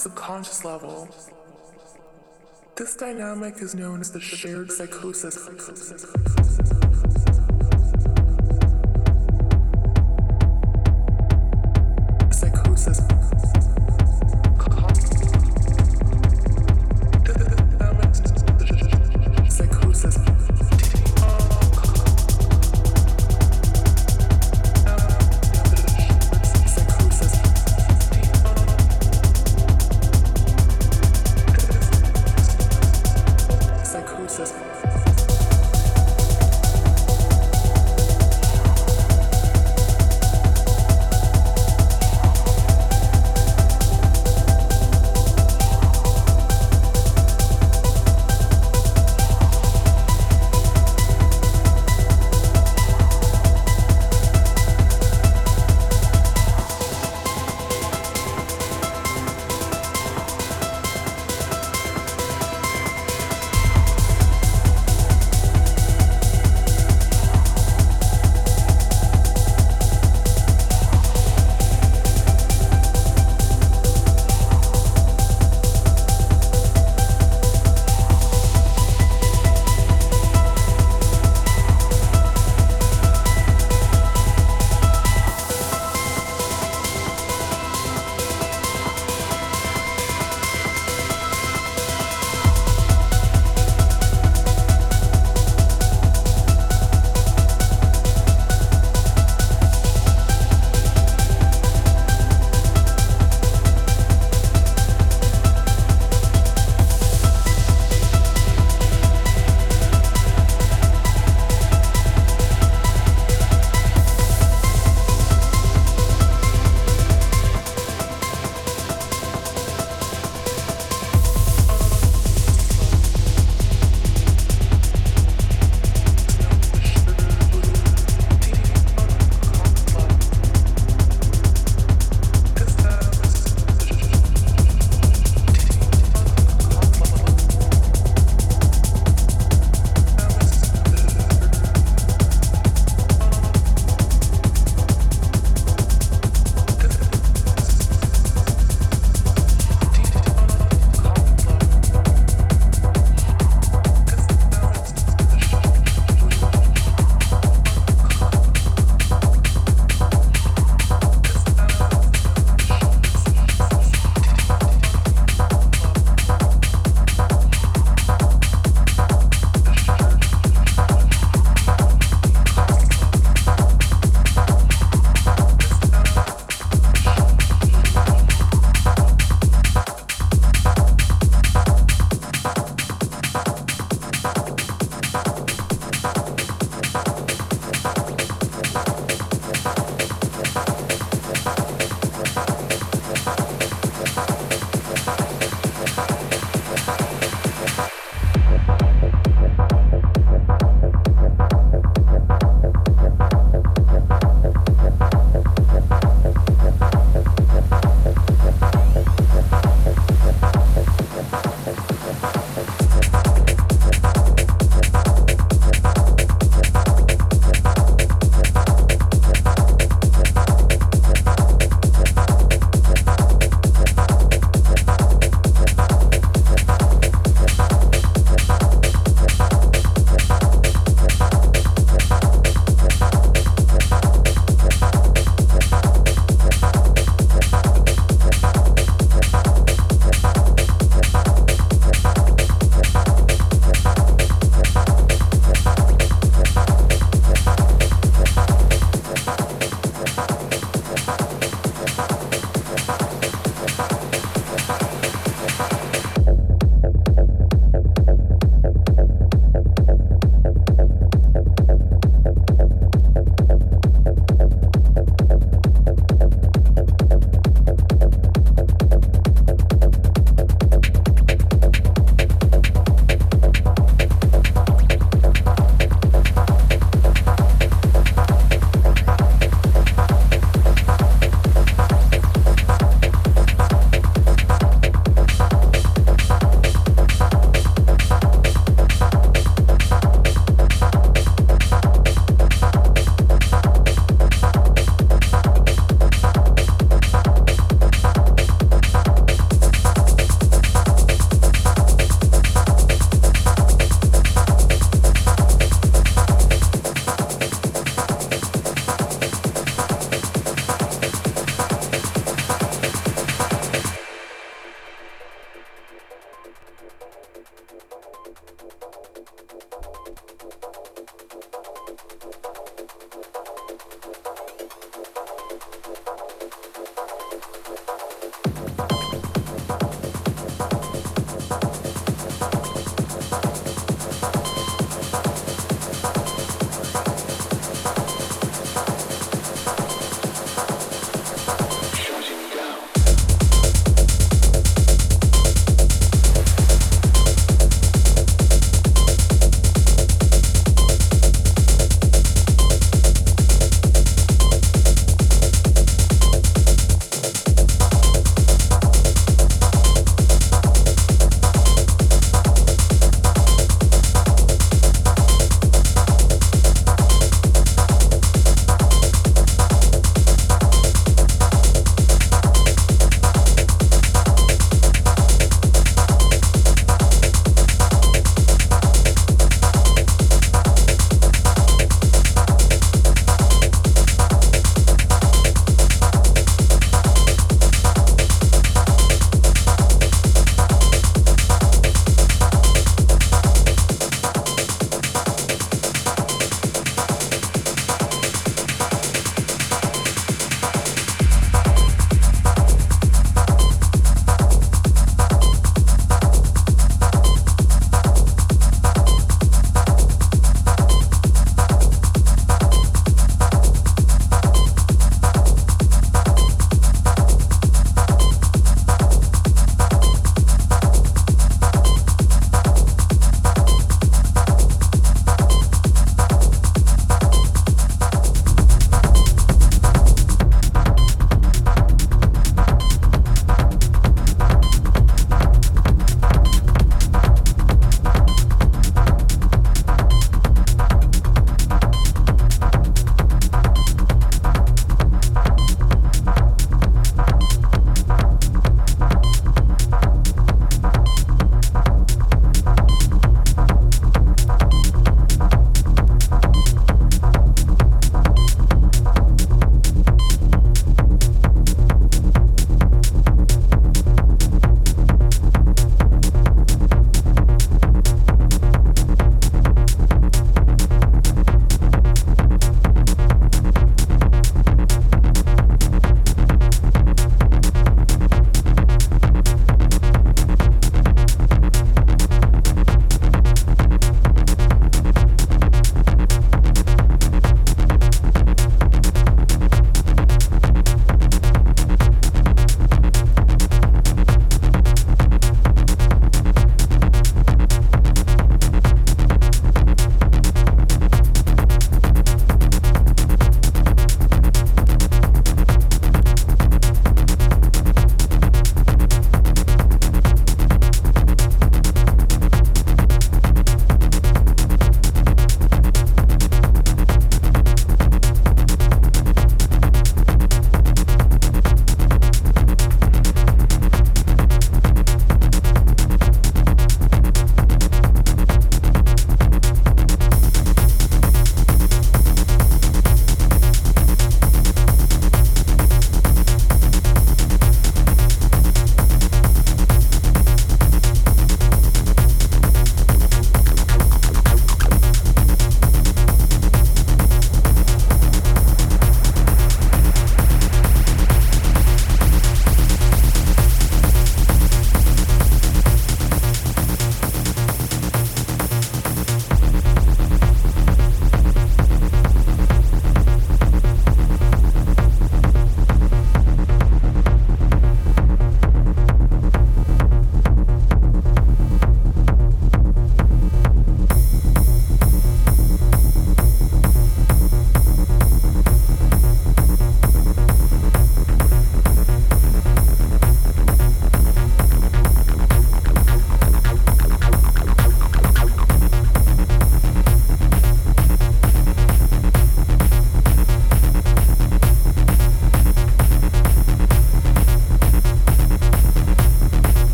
Subconscious level. This dynamic is known as the shared psychosis.